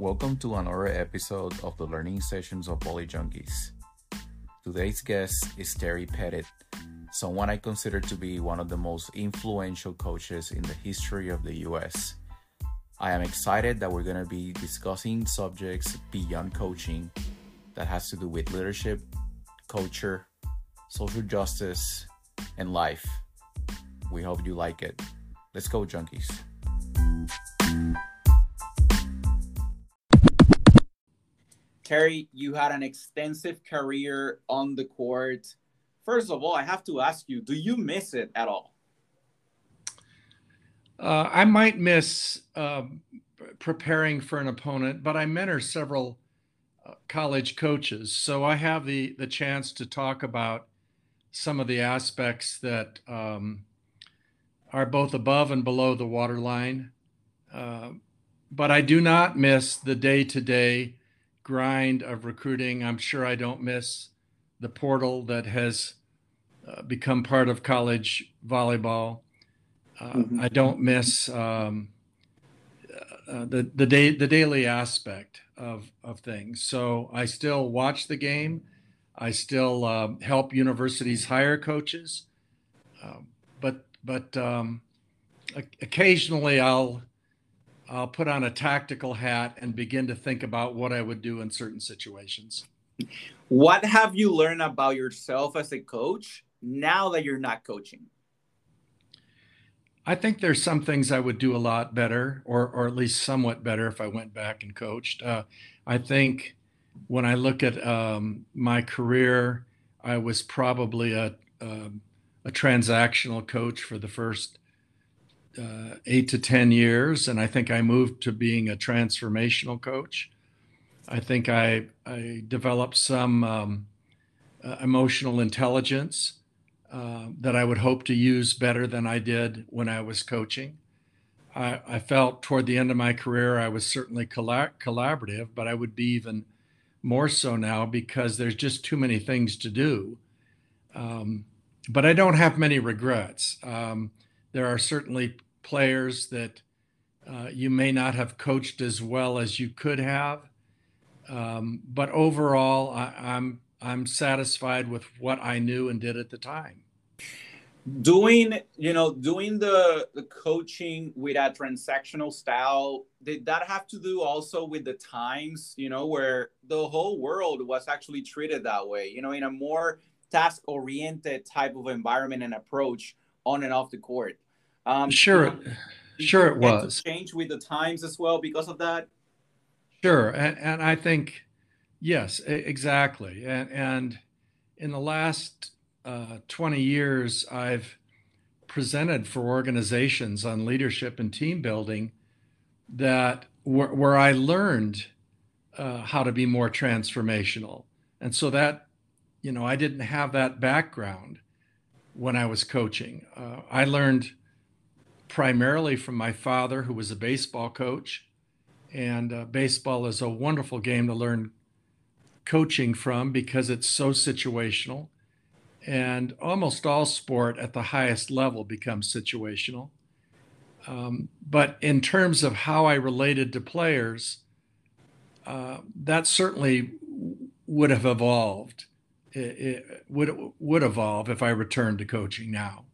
Welcome to another episode of the Learning Sessions of Volley Junkies. Today's guest is Terry Pettit, someone I consider to be one of the most influential coaches in the history of the US. I am excited that we're going to be discussing subjects beyond coaching that has to do with leadership, culture, social justice, and life. We hope you like it. Let's go, junkies. Terry, you had an extensive career on the court. First of all, I have to ask you, do you miss it at all? Uh, I might miss uh, preparing for an opponent, but I mentor several uh, college coaches, so I have the the chance to talk about some of the aspects that um, are both above and below the waterline. Uh, but I do not miss the day to day grind of recruiting. I'm sure I don't miss the portal that has uh, become part of college volleyball. Uh, mm-hmm. I don't miss um, uh, the the day the daily aspect of of things. So I still watch the game. I still uh, help universities hire coaches, um, but but um, occasionally I'll I'll put on a tactical hat and begin to think about what I would do in certain situations. What have you learned about yourself as a coach now that you're not coaching? I think there's some things I would do a lot better, or or at least somewhat better if I went back and coached. Uh, I think when I look at um, my career, I was probably a um, a transactional coach for the first uh, eight to ten years, and I think I moved to being a transformational coach. I think I I developed some um, uh, emotional intelligence uh, that I would hope to use better than I did when I was coaching. I, I felt toward the end of my career I was certainly collab- collaborative, but I would be even more so now because there's just too many things to do. Um, but I don't have many regrets. Um, there are certainly players that uh, you may not have coached as well as you could have. Um, but overall, I, I'm I'm satisfied with what I knew and did at the time. Doing, you know, doing the the coaching with a transactional style, did that have to do also with the times, you know, where the whole world was actually treated that way, you know, in a more task oriented type of environment and approach on and off the court. Um, sure, sure it was. Change with the times as well because of that. Sure, and, and I think Yes, exactly. And, and in the last uh, 20 years, I've presented for organizations on leadership and team building that where, where I learned uh, how to be more transformational. And so that, you know, I didn't have that background when I was coaching. Uh, I learned primarily from my father, who was a baseball coach. And uh, baseball is a wonderful game to learn coaching from because it's so situational. And almost all sport at the highest level becomes situational. Um, but in terms of how I related to players, uh, that certainly would have evolved. It, it would would evolve if I returned to coaching now.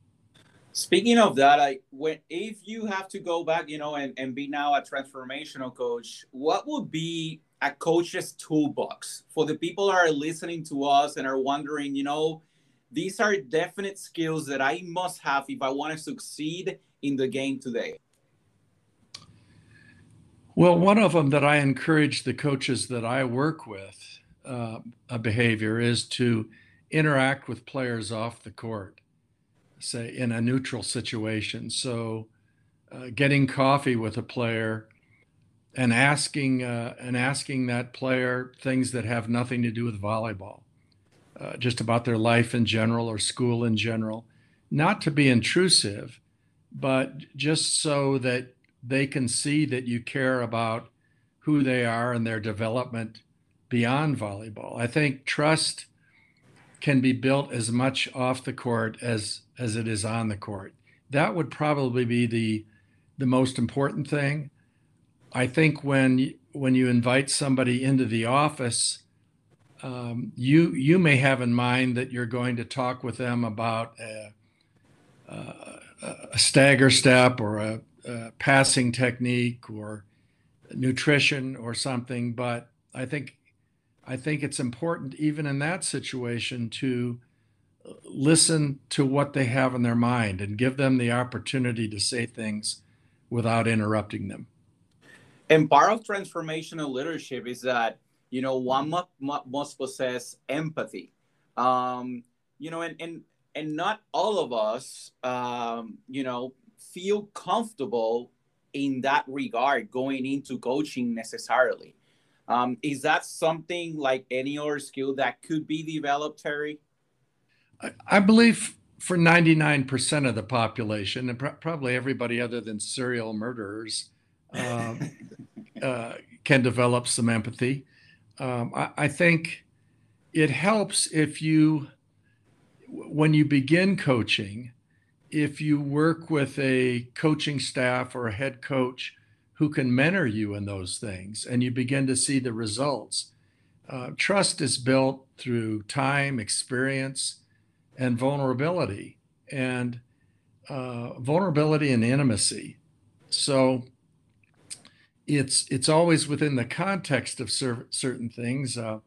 Speaking of that, I when if you have to go back, you know, and, and be now a transformational coach, what would be a coach's toolbox for the people that are listening to us and are wondering, you know, these are definite skills that I must have if I want to succeed in the game today? Well, one of them that I encourage the coaches that I work with, uh, a behavior is to interact with players off the court, say in a neutral situation. So, uh, getting coffee with a player and asking uh, and asking that player things that have nothing to do with volleyball, uh, just about their life in general or school in general, not to be intrusive, but just so that they can see that you care about who they are and their development beyond volleyball. I think trust can be built as much off the court as as it is on the court. That would probably be the the most important thing I think when when you invite somebody into the office, um, you you may have in mind that you're going to talk with them about a, a, a stagger step or a, a, passing technique or nutrition or something. But I think I think it's important even in that situation to listen to what they have in their mind and give them the opportunity to say things without interrupting them. And part of transformational leadership is that, you know, one must, possess empathy. Um, you know, and, and, and not all of us, um, you know, feel comfortable in that regard going into coaching necessarily. Um, is that something like any other skill that could be developed, Terry? I believe for 99% of the population, and pr- probably everybody other than serial murderers, uh, uh, can develop some empathy. Um, I, I, think it helps if you, when you begin coaching, if you work with a coaching staff or a head coach who can mentor you in those things and you begin to see the results. Uh, trust is built through time, experience, and vulnerability, and uh, vulnerability and intimacy. So it's it's always within the context of cer- certain things. Uh,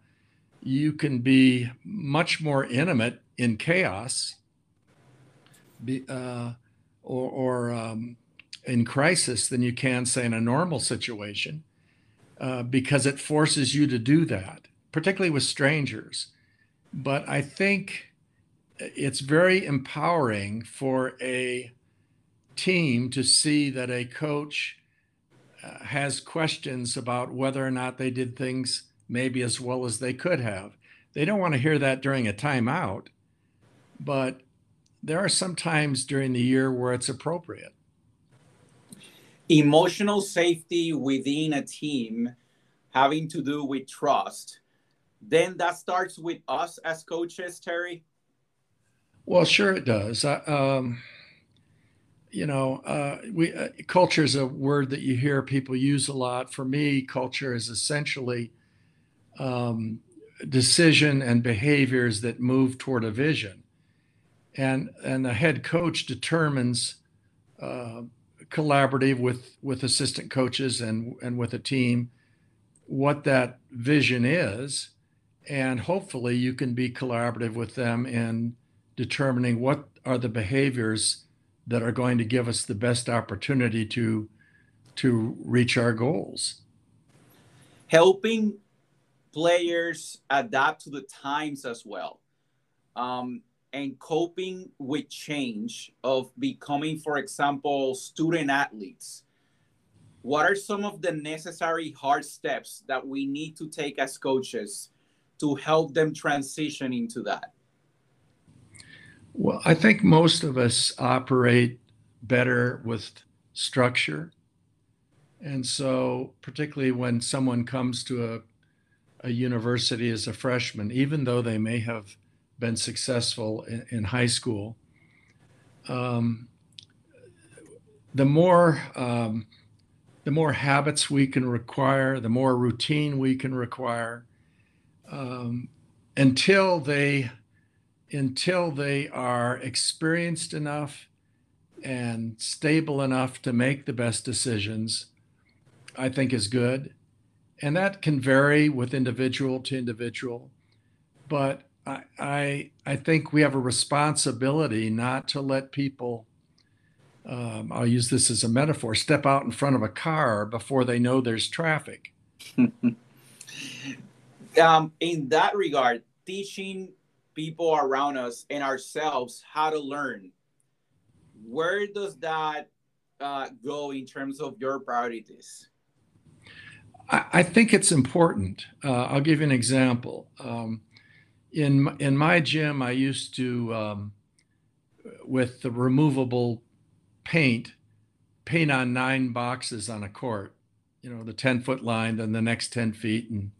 you can be much more intimate in chaos, be, uh, or, or um, in crisis than you can say in a normal situation, uh, because it forces you to do that, particularly with strangers. But I think it's very empowering for a team to see that a coach uh, has questions about whether or not they did things maybe as well as they could have. They don't want to hear that during a timeout, but there are some times during the year where it's appropriate. Emotional safety within a team having to do with trust. Then that starts with us as coaches, Terry. Well, sure it does. um, you know, uh, we uh, culture is a word that you hear people use a lot. For me, culture is essentially um, decision and behaviors that move toward a vision, and and the head coach determines, uh, collaborative with with assistant coaches and and with a team, what that vision is, and hopefully you can be collaborative with them in determining what are the behaviors that are going to give us the best opportunity to to reach our goals. Helping players adapt to the times as well. Um, and coping with change of becoming for example student athletes what are some of the necessary hard steps that we need to take as coaches to help them transition into that well, I think most of us operate better with structure. And so, particularly when someone comes to a, a university as a freshman, even though they may have been successful in, in high school, um, the more um, the more habits we can require, the more routine we can require, um, until they until they are experienced enough and stable enough to make the best decisions, I think is good. And that can vary with individual to individual. But I, I, I think we have a responsibility not to let people, um, I'll use this as a metaphor, step out in front of a car before they know there's traffic. um, in that regard, teaching people around us and ourselves how to learn where does that uh, go in terms of your priorities? I, I think it's important. Uh, i'll give you an example. Um, in in my gym i used to um, with the removable paint paint on nine boxes on a court you know the 10 foot line then the next 10 feet and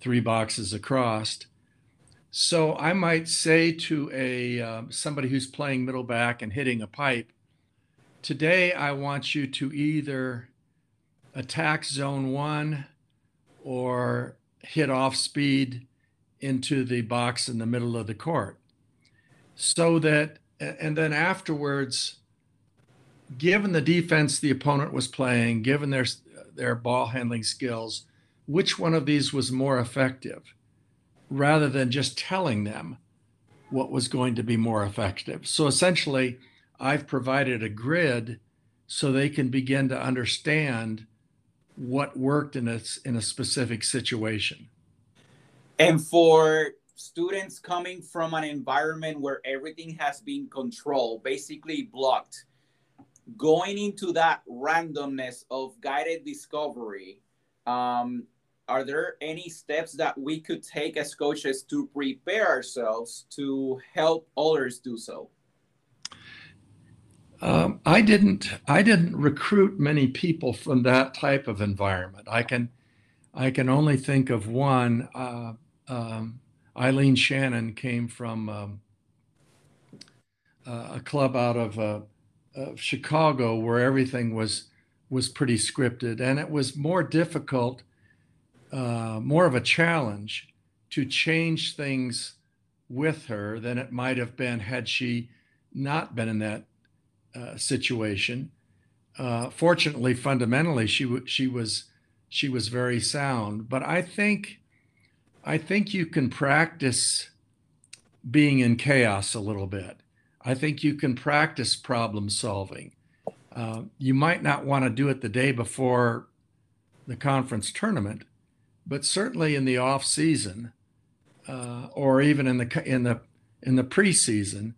three boxes across. So I might say to a uh, somebody who's playing middle back and hitting a pipe, today I want you to either attack zone one or hit off speed into the box in the middle of the court. So that, and then afterwards, given the defense the opponent was playing, given their, their ball handling skills, which one of these was more effective rather than just telling them what was going to be more effective. So essentially, I've provided a grid so they can begin to understand what worked in a, in a specific situation. And for students coming from an environment where everything has been controlled, basically blocked, going into that randomness of guided discovery, um, are there any steps that we could take as coaches to prepare ourselves to help others do so? Um, I didn't. I didn't recruit many people from that type of environment. I can, I can only think of one. Uh, um, Eileen Shannon came from um, uh, a club out of, uh, of Chicago where everything was was pretty scripted, and it was more difficult, uh, more of a challenge to change things with her than it might have been had she not been in that uh, situation. Uh, fortunately, fundamentally, she w- she was she was very sound. But I think I think you can practice being in chaos a little bit. I think you can practice problem solving. Uh, you might not want to do it the day before the conference tournament, but certainly in the off season, uh, or even in the in the in the preseason,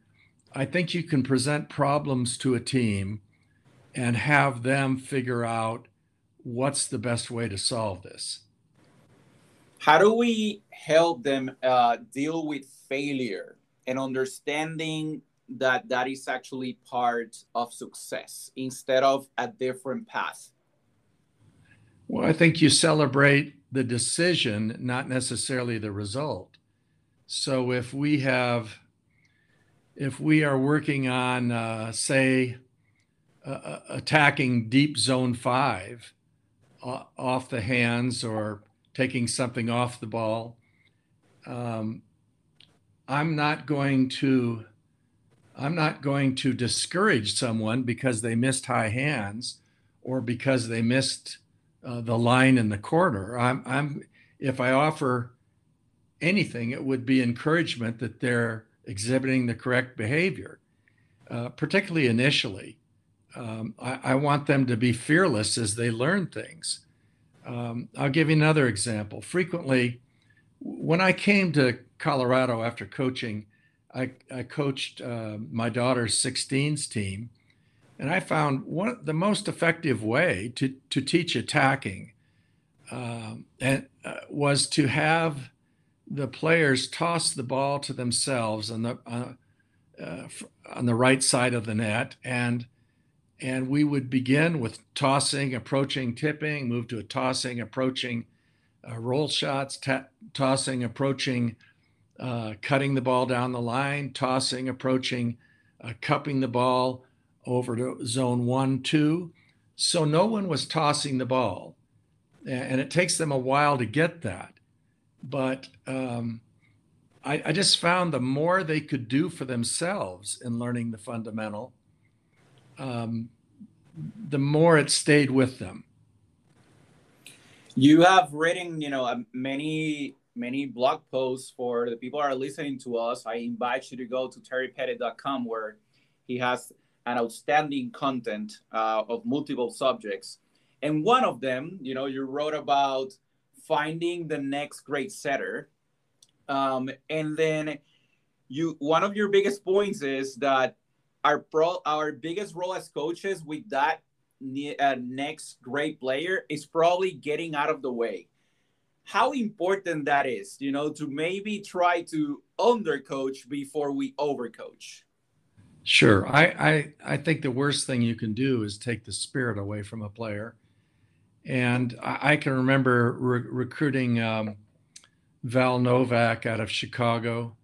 I think you can present problems to a team and have them figure out what's the best way to solve this. How do we help them uh, deal with failure and understanding that that is actually part of success instead of a different path? Well, I think you celebrate the decision, not necessarily the result. So if we have if we are working on, uh, say, uh, attacking deep zone five uh, off the hands or taking something off the ball, um, I'm not going to. I'm not going to discourage someone because they missed high hands or because they missed uh, the line in the corner. I'm, I'm, if I offer anything, it would be encouragement that they're exhibiting the correct behavior, uh, particularly initially. Um, I, I, want them to be fearless as they learn things. Um, I'll give you another example. Frequently, when I came to Colorado after coaching, I, I coached uh, my daughter's 16s team, and I found one the most effective way to, to teach attacking um, and, uh, was to have the players toss the ball to themselves on the uh, uh, on the right side of the net, and and we would begin with tossing, approaching, tipping, move to a tossing, approaching, uh, roll shots, tossing, approaching, uh, cutting the ball down the line, tossing, approaching, uh, cupping the ball over to zone one, two. So no one was tossing the ball, and it takes them a while to get that but um, I, I, just found the more they could do for themselves in learning the fundamental, um, the more it stayed with them. You have written, you know, many many blog posts for the people are listening to us. I invite you to go to terrypettit.com where he has an outstanding content uh, of multiple subjects. And one of them, you know, you wrote about finding the next great setter. Um, and then you one of your biggest points is that our pro our biggest role as coaches with that uh, next great player is probably getting out of the way. How important that is you know to maybe try to undercoach before we overcoach. Sure. I, I i think the worst thing you can do is take the spirit away from a player. And I, I can remember re- recruiting um, Val Novak out of Chicago,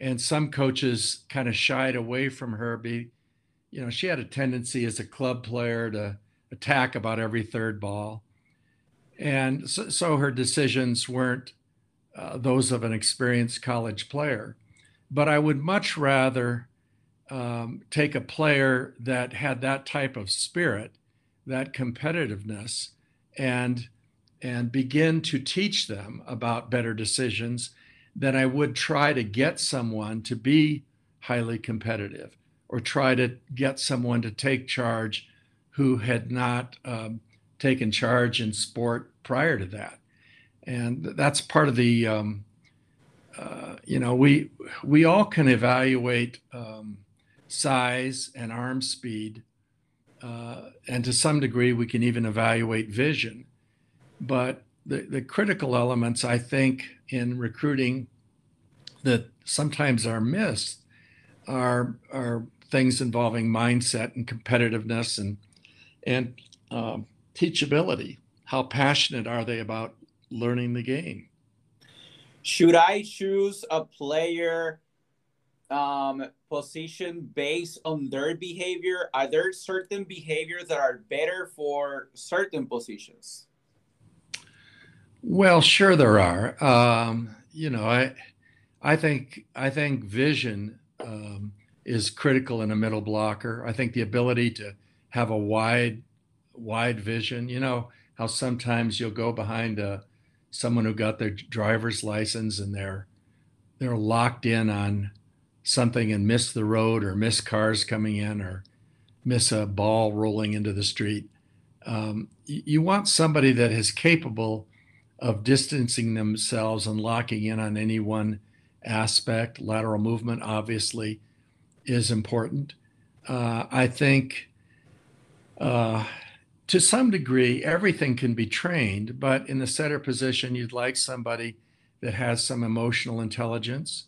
and some coaches kind of shied away from her. Be, you know, she had a tendency as a club player to attack about every third ball, And so, so her decisions weren't uh, those of an experienced college player. But I would much rather um, take a player that had that type of spirit, that competitiveness, and and begin to teach them about better decisions than I would try to get someone to be highly competitive or try to get someone to take charge who had not um, taken charge in sport prior to that. And that's part of the, um, uh, you know, we we all can evaluate um, size and arm speed, uh, and to some degree we can even evaluate vision. But the, the critical elements, I think, in recruiting that sometimes are missed are are things involving mindset and competitiveness and and um, teachability. How passionate are they about learning the game? Should I choose a player um, position based on their behavior? Are there certain behaviors that are better for certain positions? Well, sure there are. Um, you know, I I think I think vision um, is critical in a middle blocker. I think the ability to have a wide wide vision. You know how sometimes you'll go behind a someone who got their driver's license and they're they're locked in on something and miss the road or miss cars coming in or miss a ball rolling into the street. Um, you want somebody that is capable of distancing themselves and locking in on any one aspect. Lateral movement, obviously, is important. Uh, I think uh, to some degree, everything can be trained, but in the setter position, you'd like somebody that has some emotional intelligence,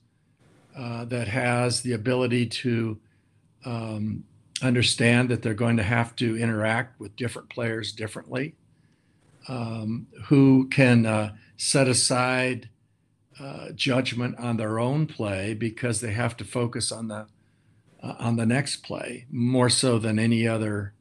uh, that has the ability to um, understand that they're going to have to interact with different players differently, um, who can uh, set aside uh, judgment on their own play because they have to focus on the uh, on the next play more so than any other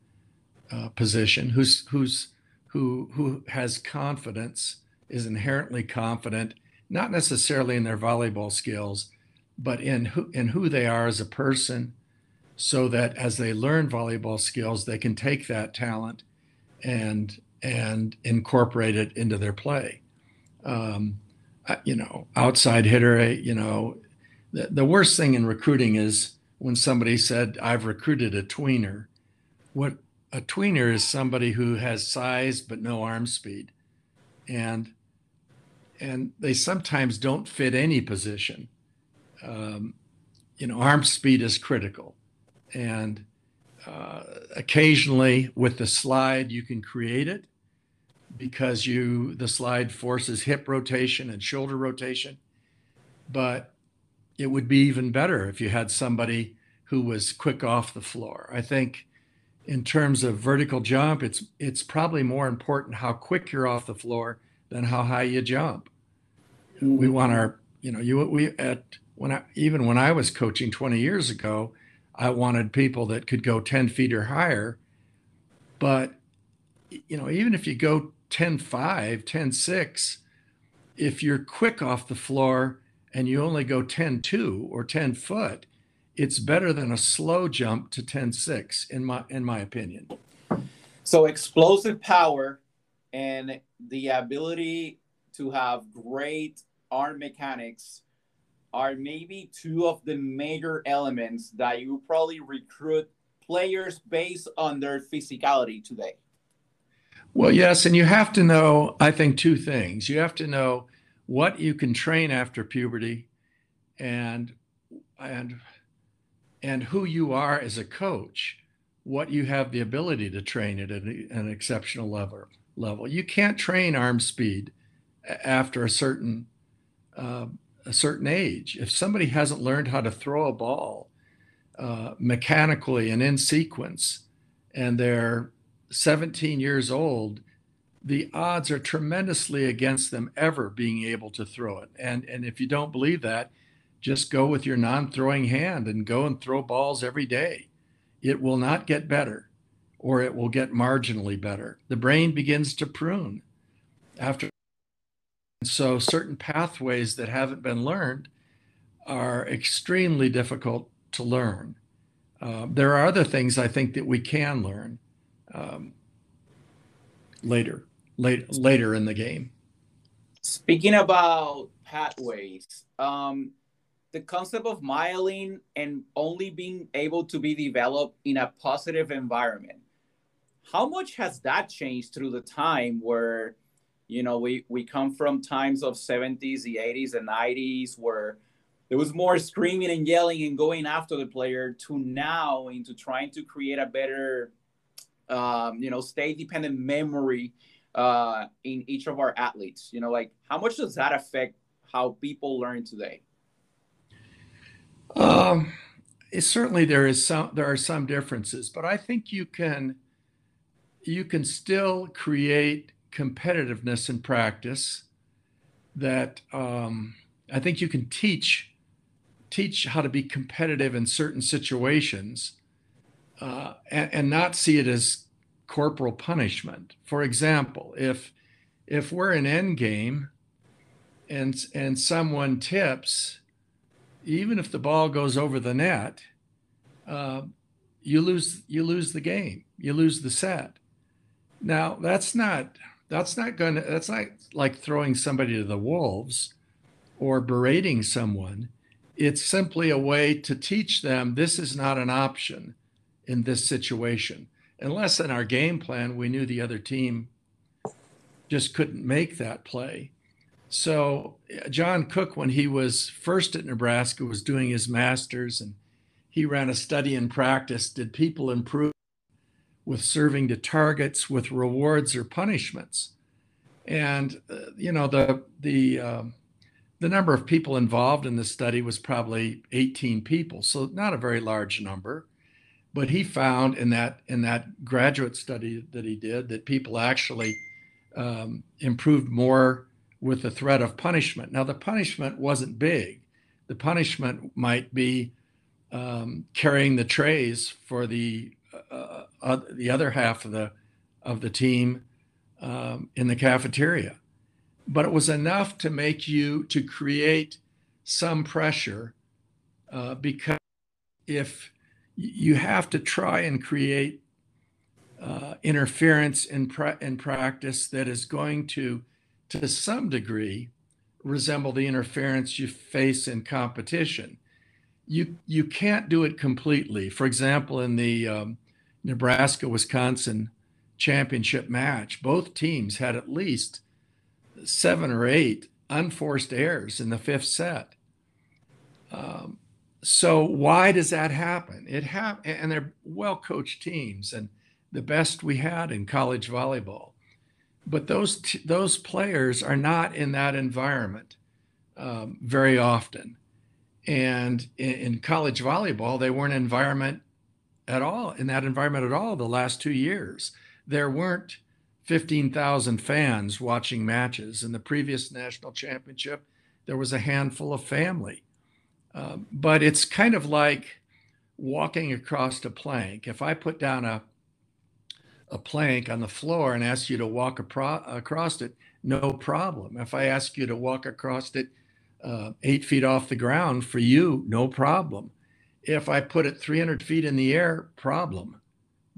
uh, position. Who's who's who who has confidence is inherently confident, not necessarily in their volleyball skills, but in who in who they are as a person, so that as they learn volleyball skills, they can take that talent and and incorporate it into their play. Um, you know, outside hitter, you know, the, the worst thing in recruiting is when somebody said, I've recruited a tweener. What a tweener is somebody who has size but no arm speed. And and they sometimes don't fit any position. Um, you know, arm speed is critical. And uh, occasionally with the slide, you can create it because you the slide forces hip rotation and shoulder rotation but it would be even better if you had somebody who was quick off the floor. I think in terms of vertical jump it's it's probably more important how quick you're off the floor than how high you jump. We mm-hmm. want our you know you we at when i even when i was coaching 20 years ago i wanted people that could go 10 feet or higher but you know even if you go 10 5, 10 6, if you're quick off the floor and you only go 10 2 or 10 foot, it's better than a slow jump to 10 6, in my, in my opinion. So, explosive power and the ability to have great arm mechanics are maybe two of the major elements that you probably recruit players based on their physicality today. Well, yes, and you have to know, I think, two things. You have to know what you can train after puberty and and and who you are as a coach, what you have the ability to train at an, an exceptional level level. You can't train arm speed after a certain uh, a certain age. If somebody hasn't learned how to throw a ball uh, mechanically and in sequence, and they're 17 years old, the odds are tremendously against them ever being able to throw it. And and if you don't believe that, just go with your non-throwing hand and go and throw balls every day. It will not get better or it will get marginally better. The brain begins to prune. after. And So certain pathways that haven't been learned are extremely difficult to learn. Uh, there are other things I think that we can learn um, later, late, later in the game. Speaking about pathways, um, the concept of myelin and only being able to be developed in a positive environment. How much has that changed through the time where, you know, we, we come from times of 70s, the 80s, and 90s where there was more screaming and yelling and going after the player to now into trying to create a better, um, you know, state dependent memory uh, in each of our athletes. You know, like how much does that affect how people learn today? Um, certainly there is some there are some differences, but I think you can you can still create competitiveness in practice that um, I think you can teach teach how to be competitive in certain situations uh, and, and not see it as corporal punishment. For example, if if we're in end game and and someone tips even if the ball goes over the net, uh, you lose you lose the game. You lose the set. Now that's not that's not going to that's not like throwing somebody to the wolves or berating someone. It's simply a way to teach them this is not an option in this situation. Unless in our game plan we knew the other team just couldn't make that play. So John Cook, when he was first at Nebraska, was doing his master's, and he ran a study and practice. Did people improve with serving to targets with rewards or punishments? And uh, you know the the um, the number of people involved in the study was probably 18 people, so not a very large number. But he found in that in that graduate study that he did that people actually um, improved more with the threat of punishment. Now, the punishment wasn't big. The punishment might be um, carrying the trays for the uh, uh, the other half of the of the team um, in the cafeteria, but it was enough to make you to create some pressure uh, because if you have to try and create uh, interference in, pra- in practice that is going to to some degree resemble the interference you face in competition. You you can't do it completely. For example, in the um, Nebraska Wisconsin championship match, both teams had at least seven or eight unforced errors in the fifth set. Um, so why does that happen? It happened, and they're well coached teams and the best we had in college volleyball but those t- those players are not in that environment um, very often. And in, in, college volleyball, they weren't environment at all in that environment at all the last two years. There weren't 15,000 fans watching matches. In the previous national championship, there was a handful of family. Um, but it's kind of like walking across a plank. If I put down a a plank on the floor and ask you to walk across it, no problem. If I ask you to walk across it uh, eight feet off the ground, for you, no problem. If I put it 300 feet in the air, problem,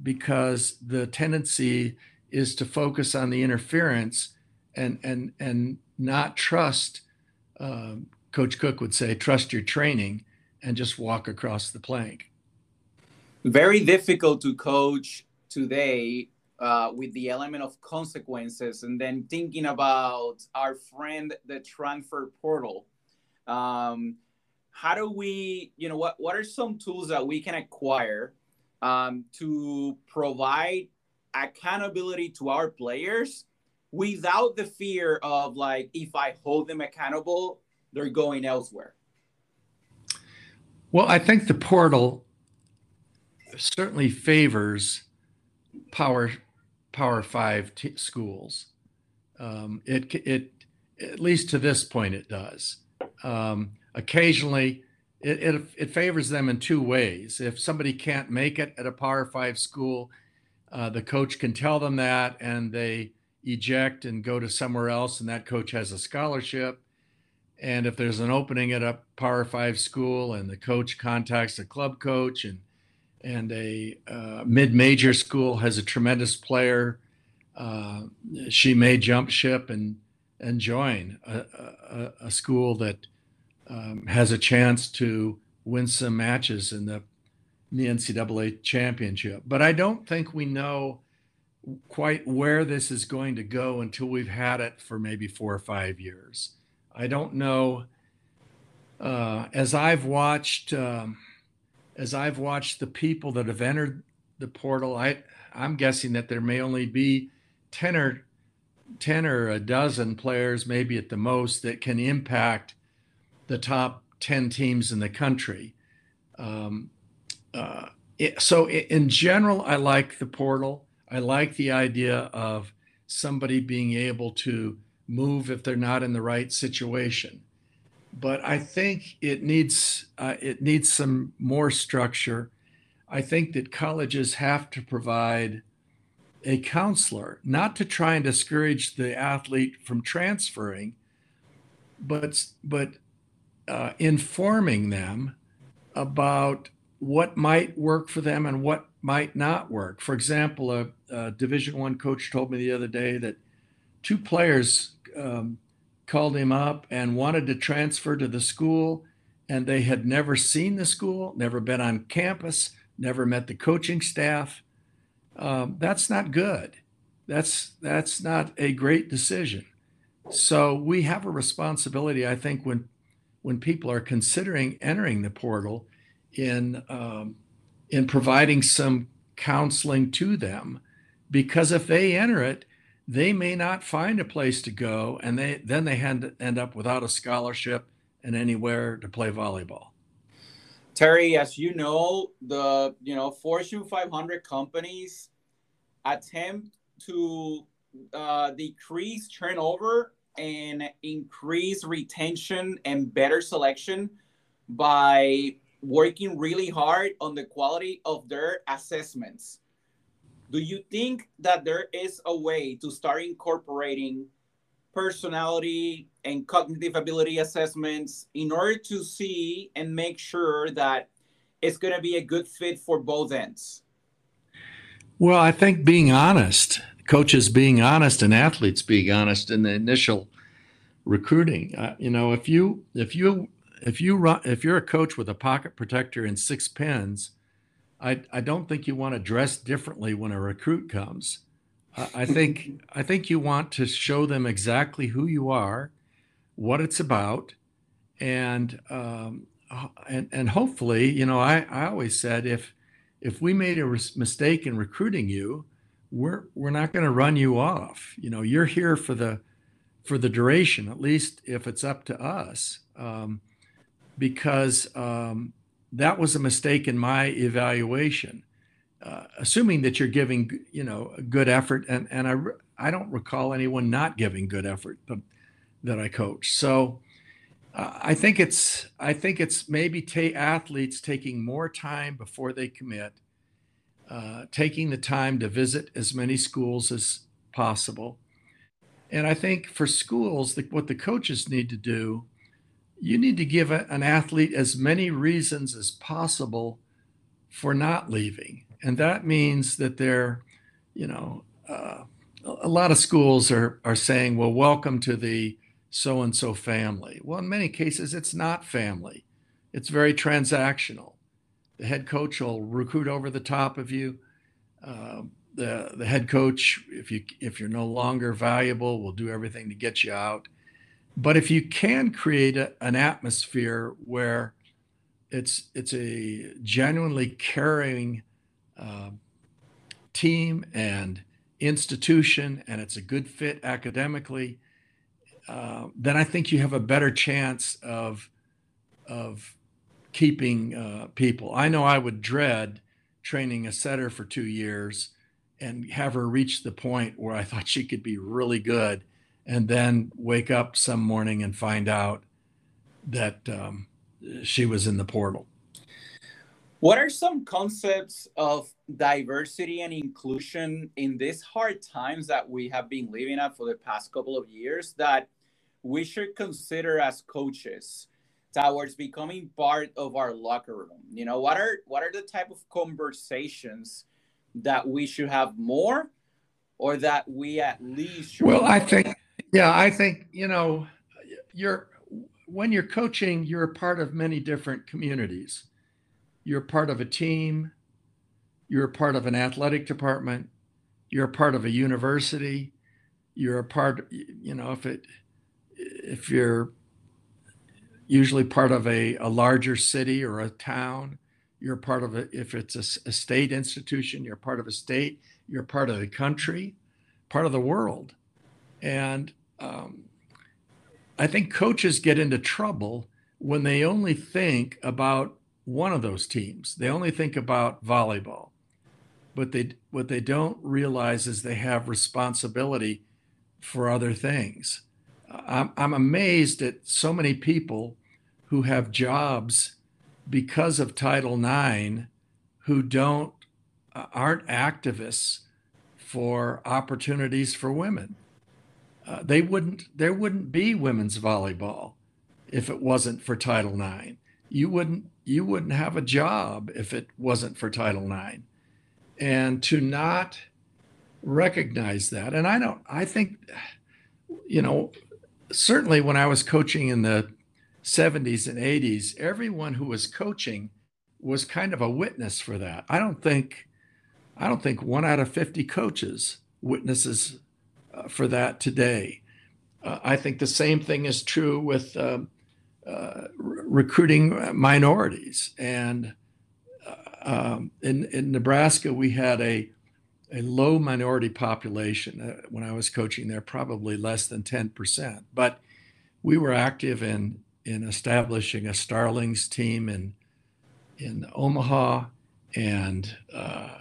because the tendency is to focus on the interference and and and not trust. Um, Coach Cook would say, trust your training and just walk across the plank. Very difficult to coach today uh, with the element of consequences and then thinking about our friend the transfer portal um, how do we you know what what are some tools that we can acquire um, to provide accountability to our players without the fear of like if i hold them accountable they're going elsewhere well i think the portal certainly favors power power five t- schools. Um, it it at least to this point it does. Um, occasionally, it, it it favors them in two ways. If somebody can't make it at a power five school, uh, the coach can tell them that, and they eject and go to somewhere else, and that coach has a scholarship. And if there's an opening at a Power Five school, and the coach contacts the club coach, and and a uh, mid-major school has a tremendous player, uh, she may jump ship and and join a, a, a school that um, has a chance to win some matches in the, in the NCAA championship. But I don't think we know quite where this is going to go until we've had it for maybe four or five years. I don't know. Uh, as I've watched, um, as I've watched the people that have entered the portal, I I'm guessing that there may only be ten or ten or a dozen players, maybe at the most, that can impact the top 10 teams in the country. Um, uh, it, so, in general, I like the portal. I like the idea of somebody being able to move if they're not in the right situation. But I think it needs uh, it needs some more structure. I think that colleges have to provide a counselor, not to try and discourage the athlete from transferring, but but uh, informing them about what might work for them and what might not work. For example, a, a Division One coach told me the other day that two players um, called him up and wanted to transfer to the school, and they had never seen the school, never been on campus, never met the coaching staff. Um, that's not good. That's that's not a great decision. So we have a responsibility, I think, when when people are considering entering the portal in um, in providing some counseling to them because if they enter it they may not find a place to go and they then they end, end up without a scholarship and anywhere to play volleyball terry as you know the you know fortune 500 companies attempt to uh, decrease turnover and increase retention and better selection by working really hard on the quality of their assessments. Do you think that there is a way to start incorporating personality and cognitive ability assessments in order to see and make sure that it's going to be a good fit for both ends? Well, I think being honest coaches being honest and athletes being honest in the initial recruiting. Uh, you know, if you if you if you run if you're a coach with a pocket protector and six pins, I I don't think you want to dress differently when a recruit comes. Uh, I think I think you want to show them exactly who you are, what it's about, and um, and and hopefully, you know, I I always said if if we made a mistake in recruiting you, we're we're not going to run you off. You know, you're here for the for the duration, at least if it's up to us, um, because um, that was a mistake in my evaluation. Uh, assuming that you're giving, you know, a good effort, and and I I don't recall anyone not giving good effort that, that I coach. So. Uh, I think it's I think it's maybe athletes taking more time before they commit uh, taking the time to visit as many schools as possible. And I think for schools, the, what the coaches need to do, you need to give a, an athlete as many reasons as possible for not leaving. And that means that they're, you know, uh, a lot of schools are, are saying, well, welcome to the so and so family. Well, in many cases, it's not family, it's very transactional the head coach will recruit over the top of you. Uh, the the head coach, if you if you're no longer valuable, will do everything to get you out. But if you can create a, an atmosphere where it's it's a genuinely caring uh, team and institution, and it's a good fit academically, uh, then I think you have a better chance of of keeping uh, people. I know I would dread training a setter for two years and have her reach the point where I thought she could be really good, and then wake up some morning and find out that um, she was in the portal. What are some concepts of diversity and inclusion in these hard times that we have been living at for the past couple of years that we should consider as coaches towards becoming part of our locker room? You know, what are what are the type of conversations that we should have more or that we at least Well, I think yeah, I think, you know, you're when you're coaching, you're a part of many different communities. You're part of a team, you're a part of an athletic department, you're a part of a university, you're a part, you know, if it, if you're usually part of a, a larger city or a town, you're part of it. If it's a, a state institution, you're part of a state, you're part of the country, part of the world. And um, I think coaches get into trouble when they only think about one of those teams. They only think about volleyball. But they what they don't realize is they have responsibility for other things. I'm, I'm amazed at so many people who have jobs because of Title IX who don't uh, aren't activists for opportunities for women. Uh, they wouldn't there wouldn't be women's volleyball if it wasn't for Title IX. You wouldn't you wouldn't have a job if it wasn't for Title IX. And to not recognize that, and I don't, I think, you know, certainly when I was coaching in the 70s and 80s, everyone who was coaching was kind of a witness for that. I don't think, I don't think one out of 50 coaches witnesses uh, for that today. Uh, I think the same thing is true with um, uh, recruiting minorities. And uh, um, in, in Nebraska, we had a, a low minority population. Uh, when I was coaching there, probably less than 10%. But we were active in, in establishing a Starlings team in, in Omaha, and uh,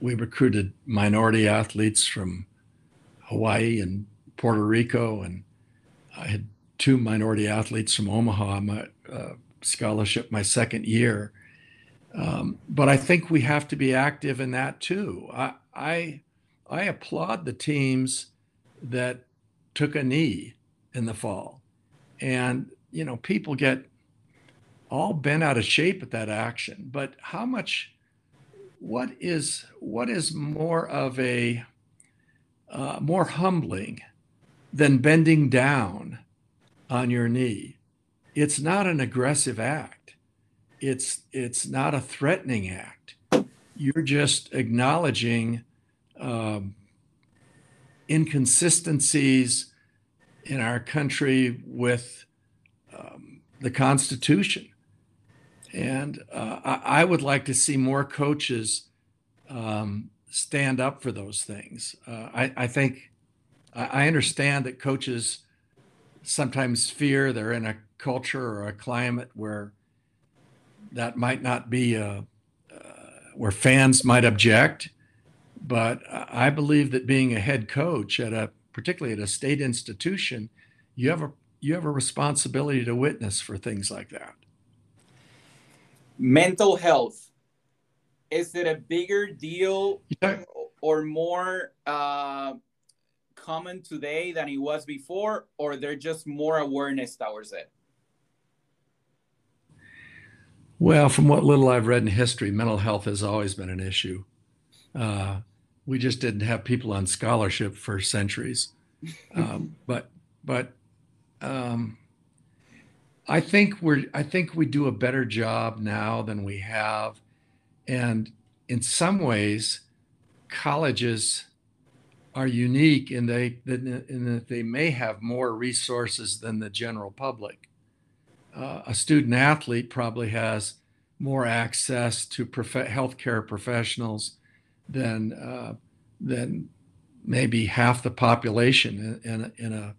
we recruited minority athletes from Hawaii and Puerto Rico. And I had two minority athletes from Omaha, on my uh, scholarship, my second year. Um, but I think we have to be active in that too. I, I, I applaud the teams that took a knee in the fall, and you know people get all bent out of shape at that action. But how much? What is what is more of a uh, more humbling than bending down on your knee. It's not an aggressive act. It's it's not a threatening act. You're just acknowledging um, inconsistencies in our country with um, the Constitution. And uh, I, I, would like to see more coaches um, stand up for those things. Uh, I, I, think I, understand that coaches sometimes fear they're in a culture or a climate where that might not be a, uh, where fans might object. But I believe that being a head coach at a particularly at a state institution, you have a you have a responsibility to witness for things like that. Mental health is it a bigger deal yeah. or more uh, common today than it was before, or there just more awareness towards it? Well, from what little I've read in history, mental health has always been an issue. Uh, we just didn't have people on scholarship for centuries. Um, but but um, I think we're I think we do a better job now than we have, and in some ways, colleges are unique in they in that they may have more resources than the general public. Uh, a student athlete probably has more access to prof- healthcare professionals than uh, than maybe half the population in, in, in a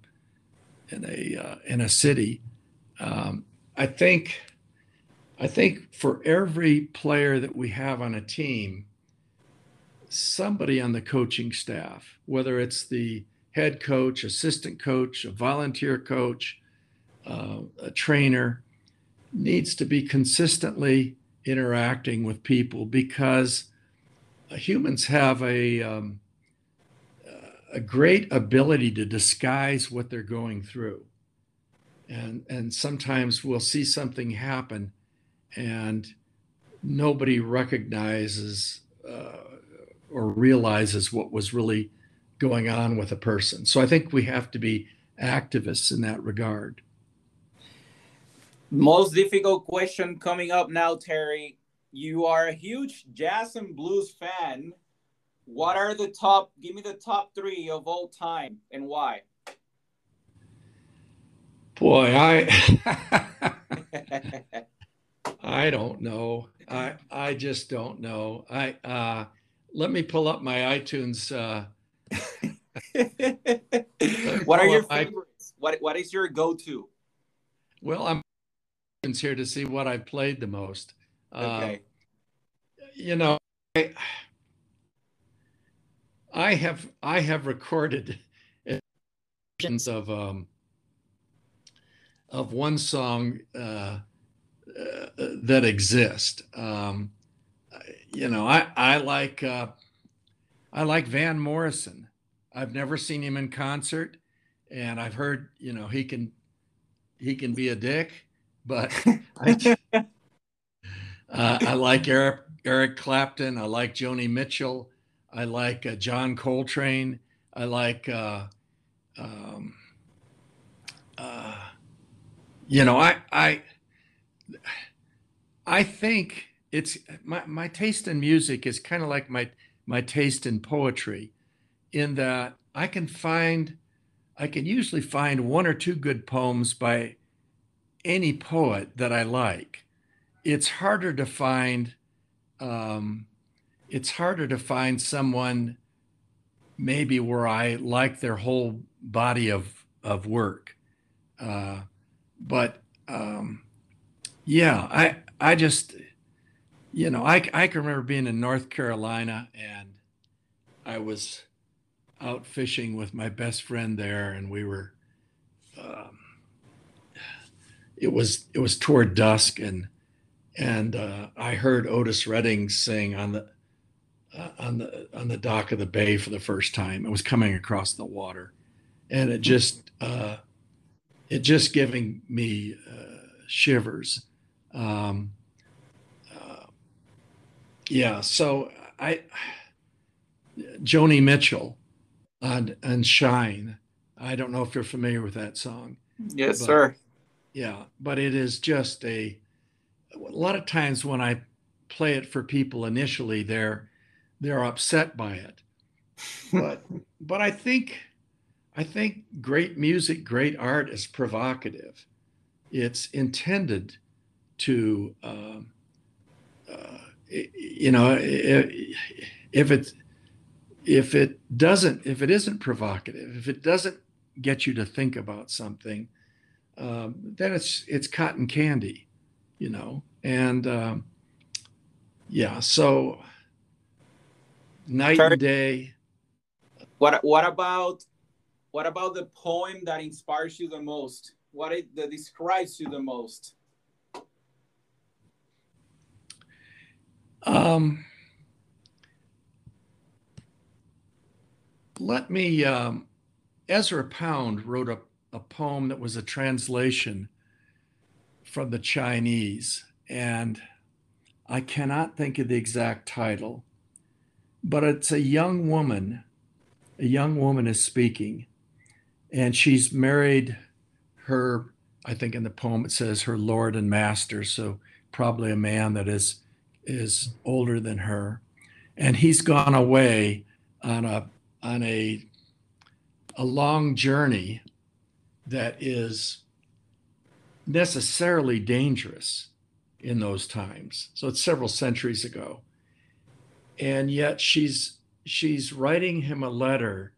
in a uh, in a city. Um, I think I think for every player that we have on a team, somebody on the coaching staff, whether it's the head coach, assistant coach, a volunteer coach, uh, a trainer, needs to be consistently interacting with people because humans have a um, a great ability to disguise what they're going through. And and sometimes we'll see something happen and nobody recognizes uh, or realizes what was really going on with a person. So i think we have to be activists in that regard. Most difficult question coming up now terry. You are a huge jazz and blues fan. What are the top give me the top three of all time and why? Boy, I I don't know. I I just don't know. I uh let me pull up my iTunes uh What are your favorites? what what is your go-to? Well, I'm here to see what I played the most. Okay. Uh, you know, I, I have I have recorded of um of one song uh, uh, that exist. Um, you know, I I like uh, I like Van Morrison. I've never seen him in concert, and I've heard you know he can he can be a dick, but I, uh, I like Eric Eric Clapton. I like Joni Mitchell. I like uh, John Coltrane. I like uh, um, uh, you know, I I I think it's my, my taste in music is kind of like my my taste in poetry in that I can find I can usually find one or two good poems by any poet that I like. It's harder to find um, it's harder to find someone maybe where I like their whole body of of work. Uh, but um, yeah, I I just you know I I can remember being in North Carolina and I was out fishing with my best friend there, and we were. Um, it was it was toward dusk, and and uh, I heard Otis Redding sing on the uh, on the on the dock of the bay for the first time. It was coming across the water, and it just uh, it just giving me uh, shivers. Um, uh, yeah, so I, Joni Mitchell on, on Shine. I don't know if you're familiar with that song. Yes, but, sir. Yeah, but it is just a, a lot of times when I play it for people initially, they're, they're upset by it. But, but I think, I think great music, great art is provocative. It's intended to, um, uh, you know, if it if it doesn't, if it isn't provocative, if it doesn't get you to think about something, um, then it's it's cotton candy, you know. And um, yeah, so night and day. What what about what about the poem that inspires you the most? What it that describes you the most? Um, let me. Um, Ezra Pound wrote a, a poem that was a translation from the Chinese, and I cannot think of the exact title, but it's a young woman. A young woman is speaking, and she's married her i think in the poem it says her lord and master so probably a man that is is older than her and he's gone away on a on a a long journey that is necessarily dangerous in those times so it's several centuries ago and yet she's she's writing him a letter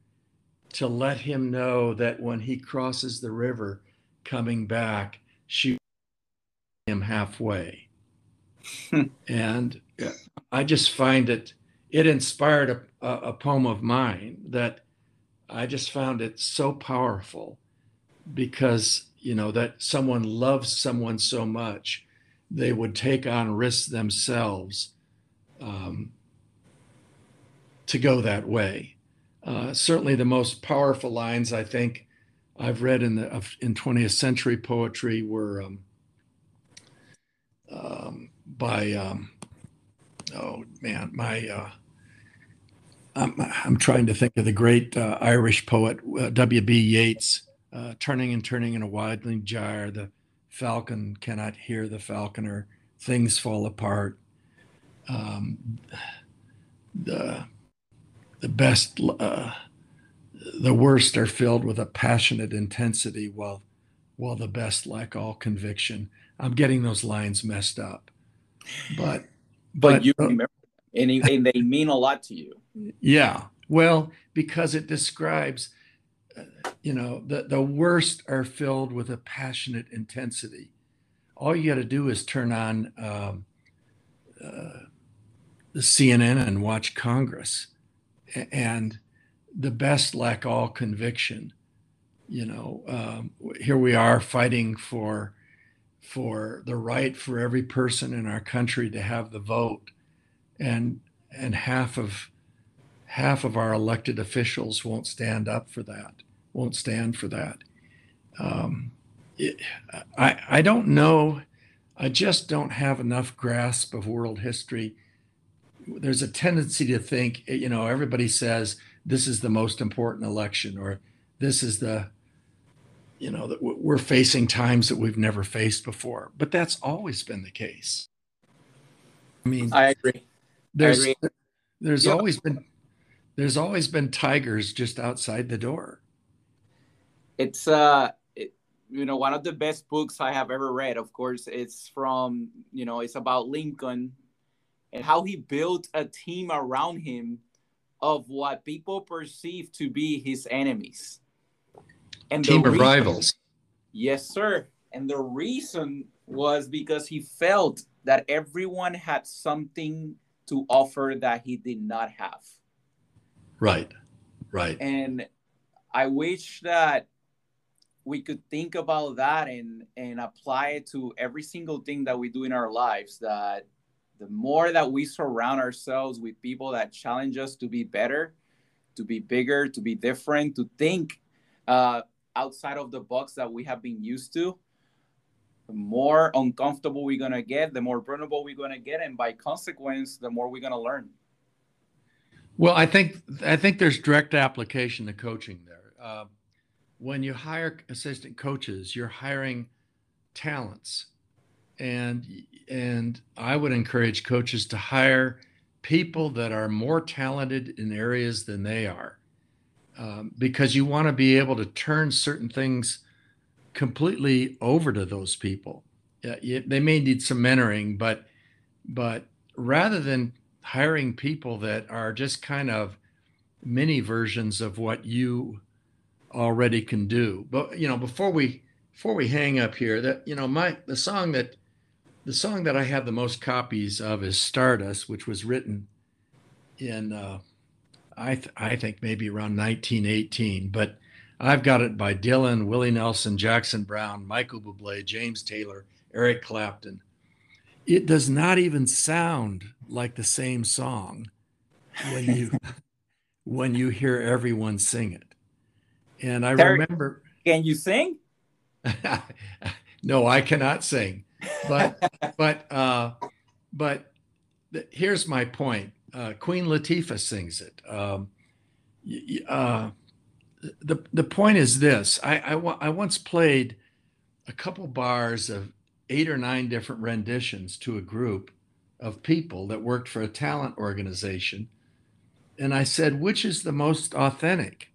to let him know that when he crosses the river coming back, she him halfway. and I just find it, it inspired a, a, a poem of mine that I just found it so powerful because, you know, that someone loves someone so much they would take on risks themselves um, to go that way. Uh, certainly, the most powerful lines I think I've read in the in 20th century poetry were um, um, by um, oh man, my uh, I'm, I'm trying to think of the great uh, Irish poet uh, W.B. Yeats, uh, turning and turning in a widening gyre. The falcon cannot hear the falconer. Things fall apart. Um, the the best, uh, the worst are filled with a passionate intensity, while while the best lack all conviction. I'm getting those lines messed up, but but, but you uh, remember, and, and they mean a lot to you. Yeah, well, because it describes, uh, you know, the the worst are filled with a passionate intensity. All you got to do is turn on um, uh, the CNN and watch Congress, and the best lack all conviction. You know, um, here we are fighting for for the right for every person in our country to have the vote and and half of half of our elected officials won't stand up for that won't stand for that. Um, it, I, I don't know. I just don't have enough grasp of world history. There's a tendency to think you know everybody says this is the most important election or this is the you know that we're facing times that we've never faced before but that's always been the case i mean i agree there's I agree. there's yeah. always been there's always been tigers just outside the door it's uh it, you know one of the best books i have ever read of course it's from you know it's about lincoln and how he built a team around him of what people perceive to be his enemies and team of reason, rivals. Yes, sir. And the reason was because he felt that everyone had something to offer that he did not have. Right. Right. And I wish that we could think about that and and apply it to every single thing that we do in our lives that the more that we surround ourselves with people that challenge us to be better to be bigger to be different to think uh, outside of the box that we have been used to, the more uncomfortable we're going to get, the more vulnerable we're going to get. And by consequence, the more we're going to learn. Well, I think I think there's direct application to coaching there. Uh, when you hire assistant coaches, you're hiring talents, and and I would encourage coaches to hire people that are more talented in areas than they are um, because you want to be able to turn certain things completely over to those people. They may need some mentoring, but but rather than hiring people that are just kind of mini versions of what you already can do. But you know, before we before we hang up here, that you know, my the song that the song that I have the most copies of is Stardust, which was written in uh, I, th- I think maybe around 1918, but I've got it by Dylan, Willie Nelson, Jackson Browne, Michael Bublé, James Taylor, Eric Clapton. It does not even sound like the same song when you when you hear everyone sing it. And I remember Can you sing? no, I cannot sing. But but uh but th- here's my point uh, Queen Latifah sings it. Um, uh, the the point is this: I, I, I once played a couple bars of eight or nine different renditions to a group of people that worked for a talent organization, and I said, "Which is the most authentic?"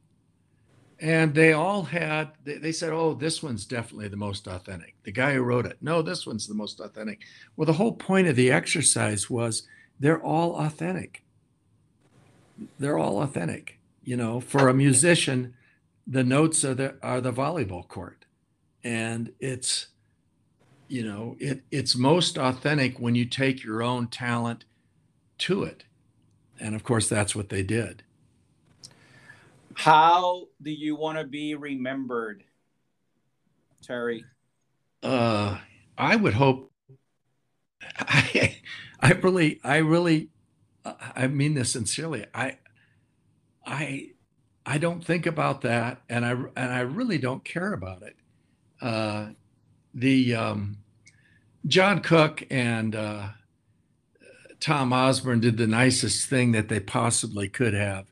And they all had. They, they said, "Oh, this one's definitely the most authentic." The guy who wrote it, no, this one's the most authentic. Well, the whole point of the exercise was they're all authentic. They're all authentic. You know, for a musician, the notes are the are the volleyball court, and it's you know it it's most authentic when you take your own talent to it, and of course that's what they did. How do you want to be remembered, Terry? Uh, I would hope I, I really, I really, I mean this sincerely. I, I, I don't think about that, and I and I really don't care about it. Uh, the um, John Cook and uh, Tom Osborne did the nicest thing that they possibly could have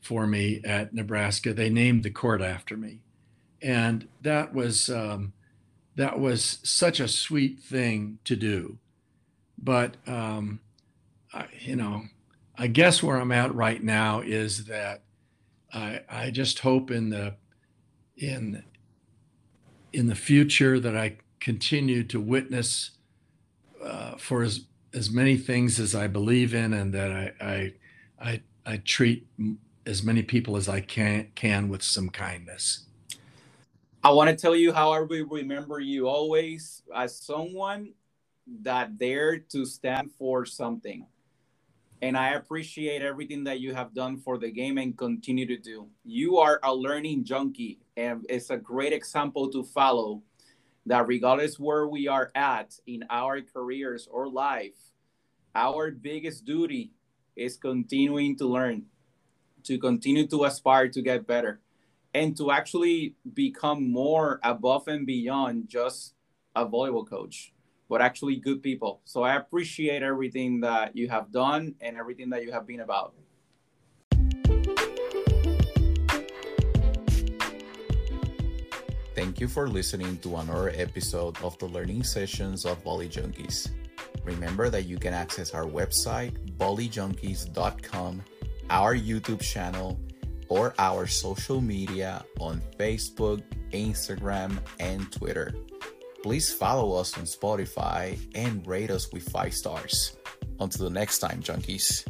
for me at Nebraska. They named the court after me, and that was um, that was such a sweet thing to do. But um, I, you know, I guess where I'm at right now is that I, I just hope in the in in the future that I continue to witness uh, for as as many things as I believe in, and that I I I, I treat as many people as I can can with some kindness. I want to tell you how I remember you always as someone that dared to stand for something. And I appreciate everything that you have done for the game and continue to do. You are a learning junkie, and it's a great example to follow that regardless where we are at in our careers or life, our biggest duty is continuing to learn, to continue to aspire to get better, and to actually become more above and beyond just a volleyball coach but actually good people. So I appreciate everything that you have done and everything that you have been about. Thank you for listening to another episode of the learning sessions of Volley Junkies. Remember that you can access our website, volleyjunkies.com, our YouTube channel, or our social media on Facebook, Instagram, and Twitter. Please follow us on Spotify and rate us with five stars. Until the next time, junkies.